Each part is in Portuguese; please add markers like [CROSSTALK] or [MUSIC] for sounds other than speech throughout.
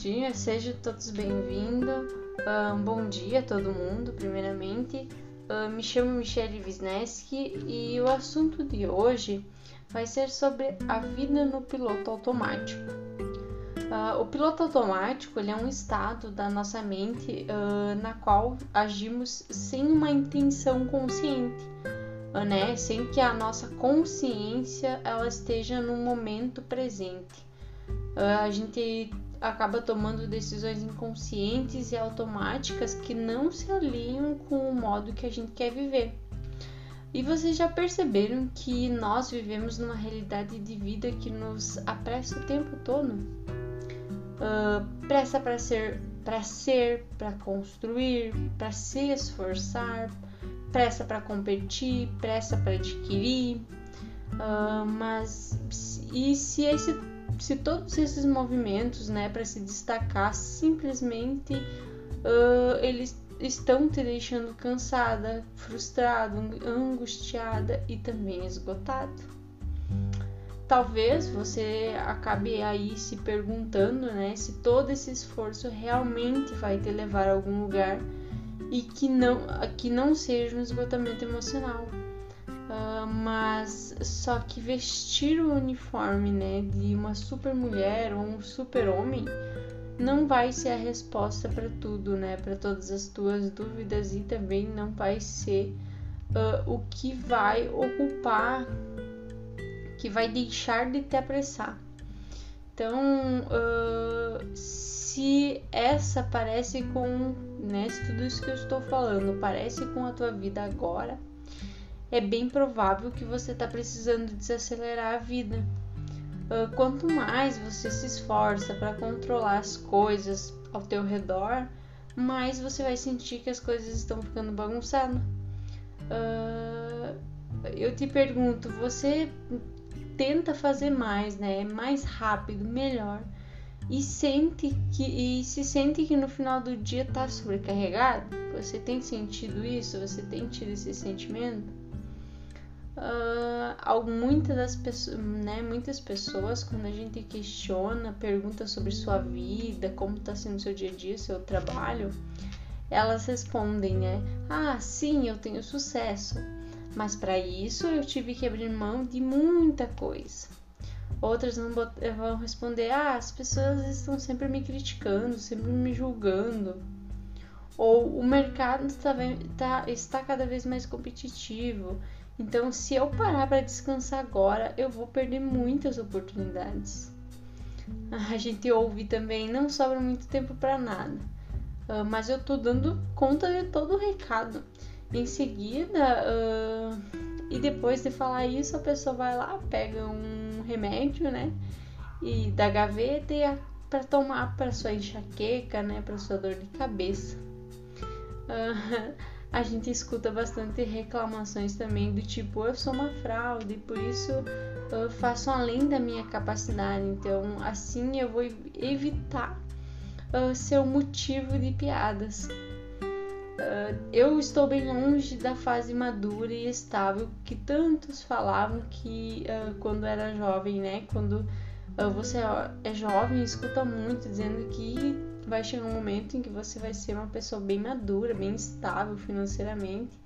dia, sejam todos bem-vindos. Uh, bom dia a todo mundo, primeiramente. Uh, me chamo Michelle Wisneski e o assunto de hoje vai ser sobre a vida no piloto automático. Uh, o piloto automático é um estado da nossa mente na qual agimos sem uma intenção consciente, né? sem que a nossa consciência ela esteja no momento presente. a gente acaba tomando decisões inconscientes e automáticas que não se alinham com o modo que a gente quer viver. E vocês já perceberam que nós vivemos numa realidade de vida que nos apressa o tempo todo? Uh, pressa para ser, para ser, para construir, para se esforçar, pressa para competir, pressa para adquirir. Uh, mas e se esse se todos esses movimentos, né, para se destacar, simplesmente uh, eles estão te deixando cansada, frustrada, angustiada e também esgotado. Talvez você acabe aí se perguntando, né, se todo esse esforço realmente vai te levar a algum lugar e que não, que não seja um esgotamento emocional. Uh, mas só que vestir o uniforme né, de uma super mulher ou um super homem não vai ser a resposta para tudo, né? Para todas as tuas dúvidas e também não vai ser uh, o que vai ocupar, que vai deixar de te apressar. Então, uh, se essa parece com, né? Se tudo isso que eu estou falando parece com a tua vida agora, é bem provável que você está precisando desacelerar a vida. Uh, quanto mais você se esforça para controlar as coisas ao teu redor, mais você vai sentir que as coisas estão ficando bagunçadas. Uh, eu te pergunto, você tenta fazer mais, né? Mais rápido, melhor. E sente que e se sente que no final do dia está sobrecarregado? Você tem sentido isso? Você tem tido esse sentimento? Uh, muitas das pessoas, né, muitas pessoas quando a gente questiona, pergunta sobre sua vida, como está sendo seu dia a dia, seu trabalho, elas respondem, né? Ah, sim, eu tenho sucesso, mas para isso eu tive que abrir mão de muita coisa. Outras vão, vão responder: Ah, as pessoas estão sempre me criticando, sempre me julgando. Ou o mercado está, está, está cada vez mais competitivo então, se eu parar para descansar agora, eu vou perder muitas oportunidades. A gente ouve também, não sobra muito tempo para nada. Uh, mas eu tô dando conta de todo o recado. Em seguida, uh, e depois de falar isso, a pessoa vai lá, pega um remédio, né? E da gaveta e para tomar para sua enxaqueca, né? Para sua dor de cabeça. Uh, a gente escuta bastante reclamações também do tipo eu sou uma fraude, por isso eu faço além da minha capacidade, então assim eu vou evitar uh, ser motivo de piadas. Uh, eu estou bem longe da fase madura e estável que tantos falavam que uh, quando era jovem, né? Quando você é jovem, escuta muito dizendo que vai chegar um momento em que você vai ser uma pessoa bem madura, bem estável financeiramente.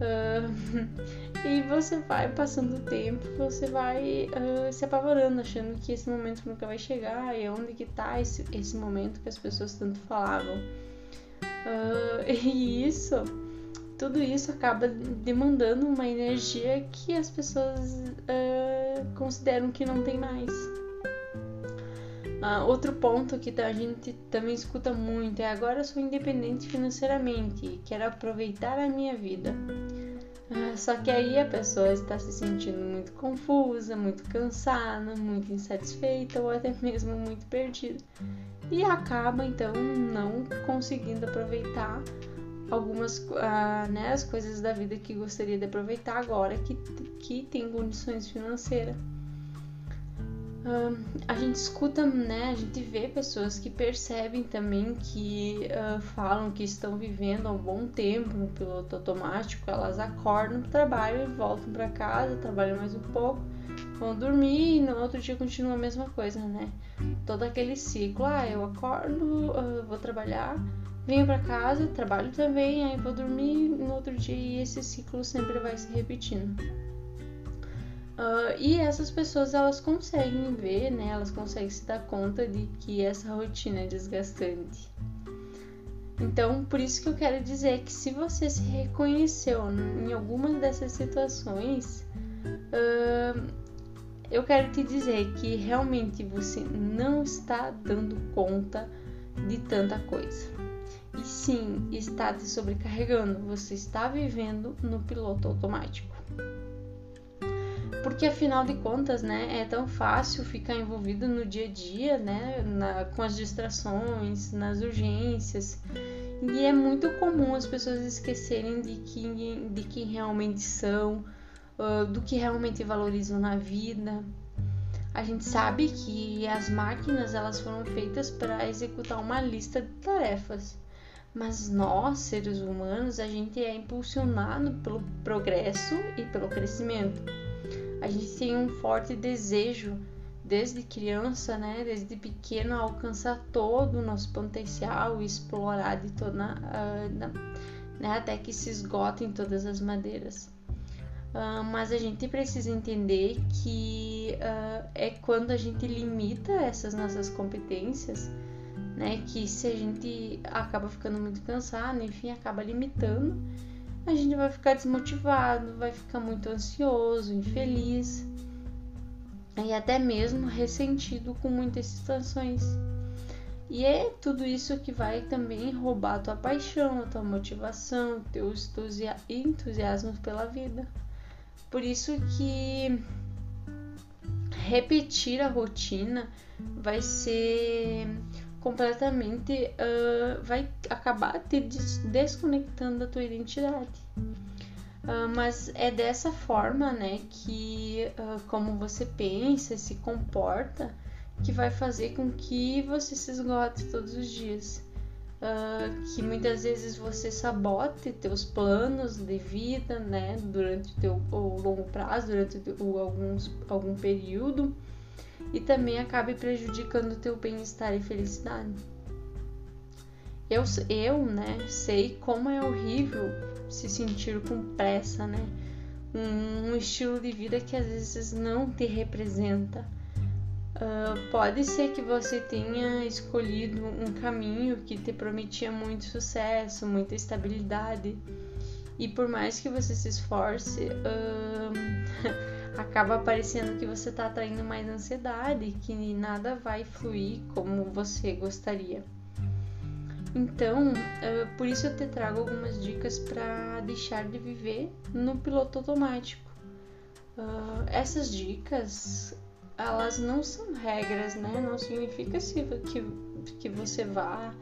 Uh, [LAUGHS] e você vai passando o tempo, você vai uh, se apavorando, achando que esse momento nunca vai chegar e onde que tá esse, esse momento que as pessoas tanto falavam. Uh, [LAUGHS] e isso, tudo isso acaba demandando uma energia que as pessoas consideram que não tem mais. Uh, outro ponto que a gente também escuta muito é agora sou independente financeiramente, quero aproveitar a minha vida. Uh, só que aí a pessoa está se sentindo muito confusa, muito cansada, muito insatisfeita ou até mesmo muito perdida e acaba então não conseguindo aproveitar algumas uh, né, as coisas da vida que gostaria de aproveitar agora que, que tem condições financeiras. Uh, a gente escuta, né? A gente vê pessoas que percebem também que uh, falam que estão vivendo há um bom tempo no piloto automático. Elas acordam do trabalho voltam para casa, trabalham mais um pouco, vão dormir e no outro dia continua a mesma coisa, né? Todo aquele ciclo. Ah, eu acordo, uh, vou trabalhar, venho para casa, trabalho também, aí vou dormir no outro dia e esse ciclo sempre vai se repetindo. Uh, e essas pessoas elas conseguem ver, né? Elas conseguem se dar conta de que essa rotina é desgastante. Então, por isso que eu quero dizer que se você se reconheceu em alguma dessas situações, uh, eu quero te dizer que realmente você não está dando conta de tanta coisa. E sim, está te sobrecarregando. Você está vivendo no piloto automático porque afinal de contas, né, é tão fácil ficar envolvido no dia a dia, né, na, com as distrações, nas urgências. E é muito comum as pessoas esquecerem de quem, de quem realmente são, uh, do que realmente valorizam na vida. A gente sabe que as máquinas elas foram feitas para executar uma lista de tarefas, mas nós, seres humanos, a gente é impulsionado pelo progresso e pelo crescimento a gente tem um forte desejo desde criança, né, desde pequeno, alcançar todo o nosso potencial e explorar de toda, uh, né, até que se esgotem todas as madeiras. Uh, mas a gente precisa entender que uh, é quando a gente limita essas nossas competências, né, que se a gente acaba ficando muito cansado, enfim, acaba limitando a gente vai ficar desmotivado, vai ficar muito ansioso, infeliz e até mesmo ressentido com muitas situações. E é tudo isso que vai também roubar a tua paixão, tua motivação, teu entusiasmo pela vida. Por isso que repetir a rotina vai ser completamente uh, vai acabar te desconectando da tua identidade. Uh, mas é dessa forma, né, que uh, como você pensa, se comporta, que vai fazer com que você se esgote todos os dias. que muitas vezes você sabote teus planos de vida, né, durante o teu o longo prazo, durante o, alguns, algum período e também acabe prejudicando o teu bem-estar e felicidade. Eu, eu, né, sei como é horrível se sentir com pressa, né? Um, um estilo de vida que às vezes não te representa. Uh, pode ser que você tenha escolhido um caminho que te prometia muito sucesso, muita estabilidade, e por mais que você se esforce, uh, [LAUGHS] acaba parecendo que você está atraindo mais ansiedade, que nada vai fluir como você gostaria. Então, uh, por isso eu te trago algumas dicas para deixar de viver no piloto automático. Uh, essas dicas, elas não são regras, né? Não significa que, que você vá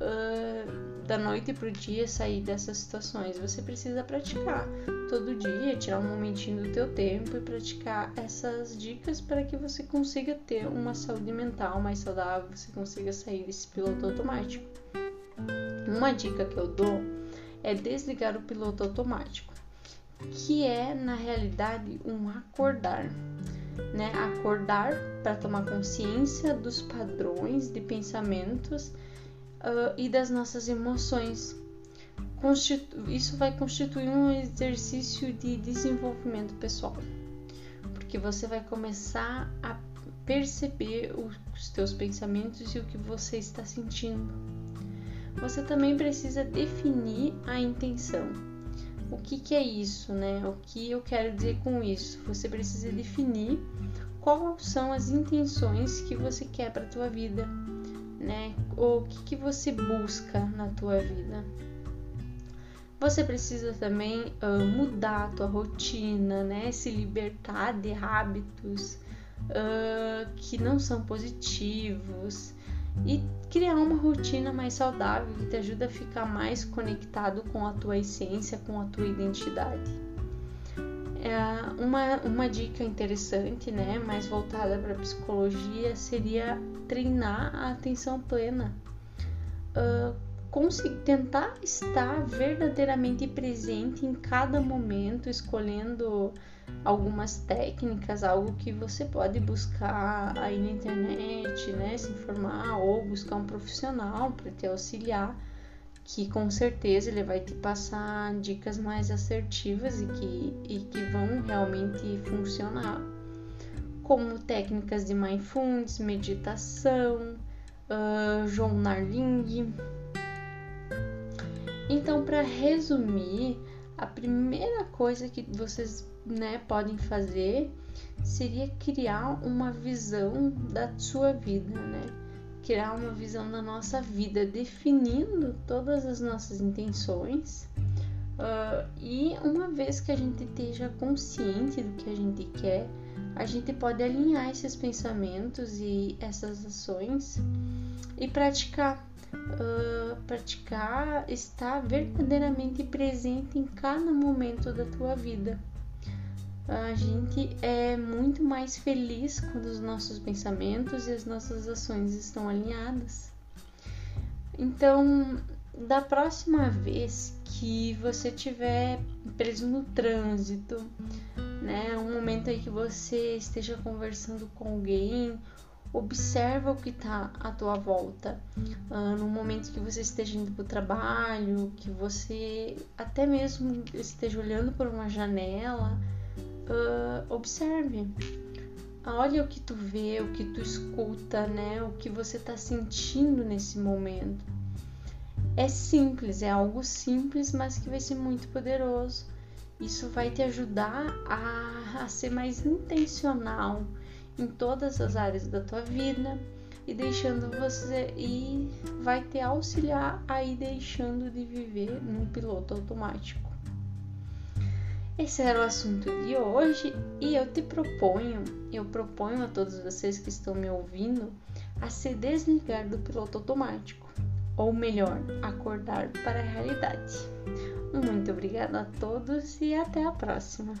uh, da noite pro dia sair dessas situações. Você precisa praticar todo dia, tirar um momentinho do teu tempo e praticar essas dicas para que você consiga ter uma saúde mental mais saudável, você consiga sair desse piloto automático. Uma dica que eu dou é desligar o piloto automático, que é na realidade um acordar. Né? Acordar para tomar consciência dos padrões de pensamentos uh, e das nossas emoções. Isso vai constituir um exercício de desenvolvimento pessoal, porque você vai começar a perceber os teus pensamentos e o que você está sentindo. Você também precisa definir a intenção. O que, que é isso, né? O que eu quero dizer com isso? Você precisa definir quais são as intenções que você quer para a tua vida né? O que, que você busca na tua vida? Você precisa também uh, mudar a tua rotina, né? Se libertar de hábitos uh, que não são positivos e criar uma rotina mais saudável que te ajuda a ficar mais conectado com a tua essência, com a tua identidade. É, uma, uma dica interessante, né, mais voltada para psicologia, seria treinar a atenção plena. Uh, tentar estar verdadeiramente presente em cada momento, escolhendo algumas técnicas, algo que você pode buscar aí na internet, né, se informar ou buscar um profissional para te auxiliar, que com certeza ele vai te passar dicas mais assertivas e que, e que vão realmente funcionar, como técnicas de mindfulness, meditação, uh, journaling. Então, para resumir, a primeira coisa que vocês né, podem fazer seria criar uma visão da sua vida, né? Criar uma visão da nossa vida, definindo todas as nossas intenções. Uh, e uma vez que a gente esteja consciente do que a gente quer, a gente pode alinhar esses pensamentos e essas ações e praticar. Uh, praticar estar verdadeiramente presente em cada momento da tua vida a gente é muito mais feliz quando os nossos pensamentos e as nossas ações estão alinhadas. Então, da próxima vez que você tiver preso no trânsito, né, um momento aí que você esteja conversando com alguém, observa o que está à tua volta. Uh, no momento que você esteja indo para o trabalho, que você até mesmo esteja olhando por uma janela, uh, observe. Olha o que tu vê, o que tu escuta, né? O que você está sentindo nesse momento. É simples, é algo simples, mas que vai ser muito poderoso. Isso vai te ajudar a, a ser mais intencional em todas as áreas da tua vida e deixando você e vai te auxiliar a ir deixando de viver num piloto automático. Esse era o assunto de hoje e eu te proponho, eu proponho a todos vocês que estão me ouvindo a se desligar do piloto automático, ou melhor, acordar para a realidade. Muito obrigada a todos e até a próxima.